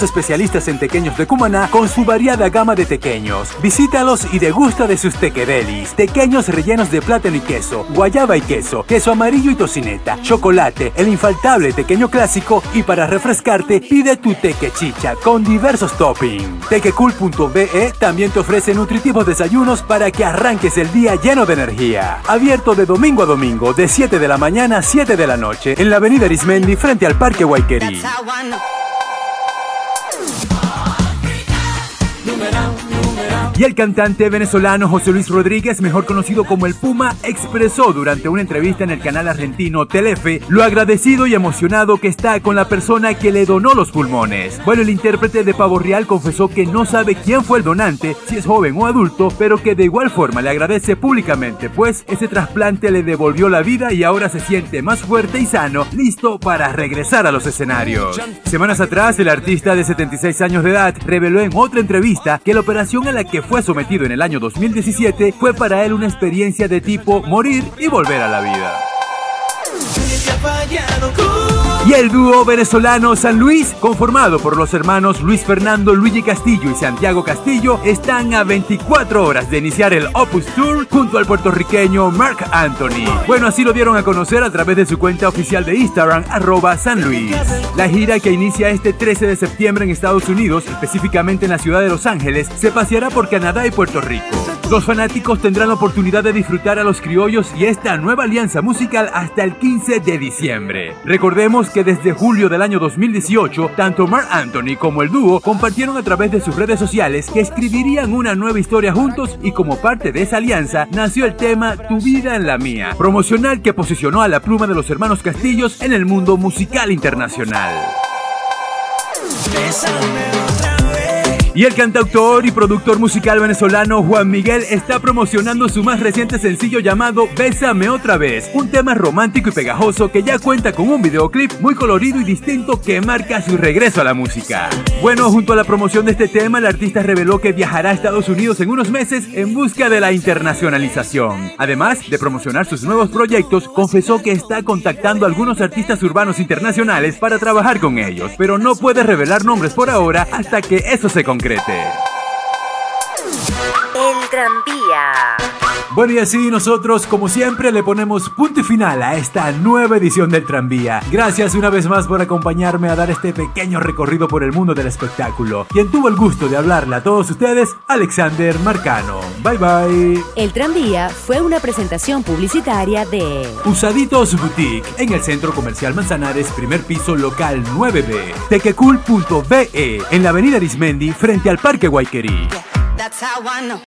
especialistas en tequeños de Cumaná con su variada gama de tequeños. Visítalos y degusta de sus tequedelis. Tequeños rellenos de plátano y queso, guayaba y queso, queso amarillo y tocineta, chocolate, el infaltable tequeño clásico y para refrescarte pide tu tequechicha con diversos toppings. Tequecool.be también te ofrece nutritivos desayunos para que arranques el día lleno de energía. Abierto de domingo a domingo de 7 de la mañana a 7 de la noche en la avenida Arismendi frente al Parque Guayquerí. Y el cantante venezolano José Luis Rodríguez, mejor conocido como el Puma, expresó durante una entrevista en el canal argentino Telefe lo agradecido y emocionado que está con la persona que le donó los pulmones. Bueno, el intérprete de Pavo Real confesó que no sabe quién fue el donante, si es joven o adulto, pero que de igual forma le agradece públicamente, pues ese trasplante le devolvió la vida y ahora se siente más fuerte y sano, listo para regresar a los escenarios. Semanas atrás, el artista de 76 años de edad reveló en otra entrevista que la operación a la que fue sometido en el año 2017 fue para él una experiencia de tipo morir y volver a la vida. El dúo venezolano San Luis, conformado por los hermanos Luis Fernando Luigi Castillo y Santiago Castillo, están a 24 horas de iniciar el Opus Tour junto al puertorriqueño Mark Anthony. Bueno, así lo dieron a conocer a través de su cuenta oficial de Instagram, arroba San Luis. La gira que inicia este 13 de septiembre en Estados Unidos, específicamente en la ciudad de Los Ángeles, se paseará por Canadá y Puerto Rico. Los fanáticos tendrán la oportunidad de disfrutar a los criollos y esta nueva alianza musical hasta el 15 de diciembre. Recordemos que desde julio del año 2018, tanto Mark Anthony como el dúo compartieron a través de sus redes sociales que escribirían una nueva historia juntos y como parte de esa alianza nació el tema Tu vida en la mía, promocional que posicionó a la pluma de los hermanos Castillos en el mundo musical internacional. Y el cantautor y productor musical venezolano Juan Miguel está promocionando su más reciente sencillo llamado Bésame otra vez, un tema romántico y pegajoso que ya cuenta con un videoclip muy colorido y distinto que marca su regreso a la música. Bueno, junto a la promoción de este tema, el artista reveló que viajará a Estados Unidos en unos meses en busca de la internacionalización. Además de promocionar sus nuevos proyectos, confesó que está contactando a algunos artistas urbanos internacionales para trabajar con ellos, pero no puede revelar nombres por ahora hasta que eso se concrete. El tranvía. Bueno y así nosotros como siempre le ponemos punto y final a esta nueva edición del tranvía. Gracias una vez más por acompañarme a dar este pequeño recorrido por el mundo del espectáculo. Quien tuvo el gusto de hablarle a todos ustedes, Alexander Marcano. Bye bye. El tranvía fue una presentación publicitaria de Usaditos Boutique en el Centro Comercial Manzanares, primer piso local 9B. Tequecool.be en la avenida Arismendi frente al Parque Guayquerí.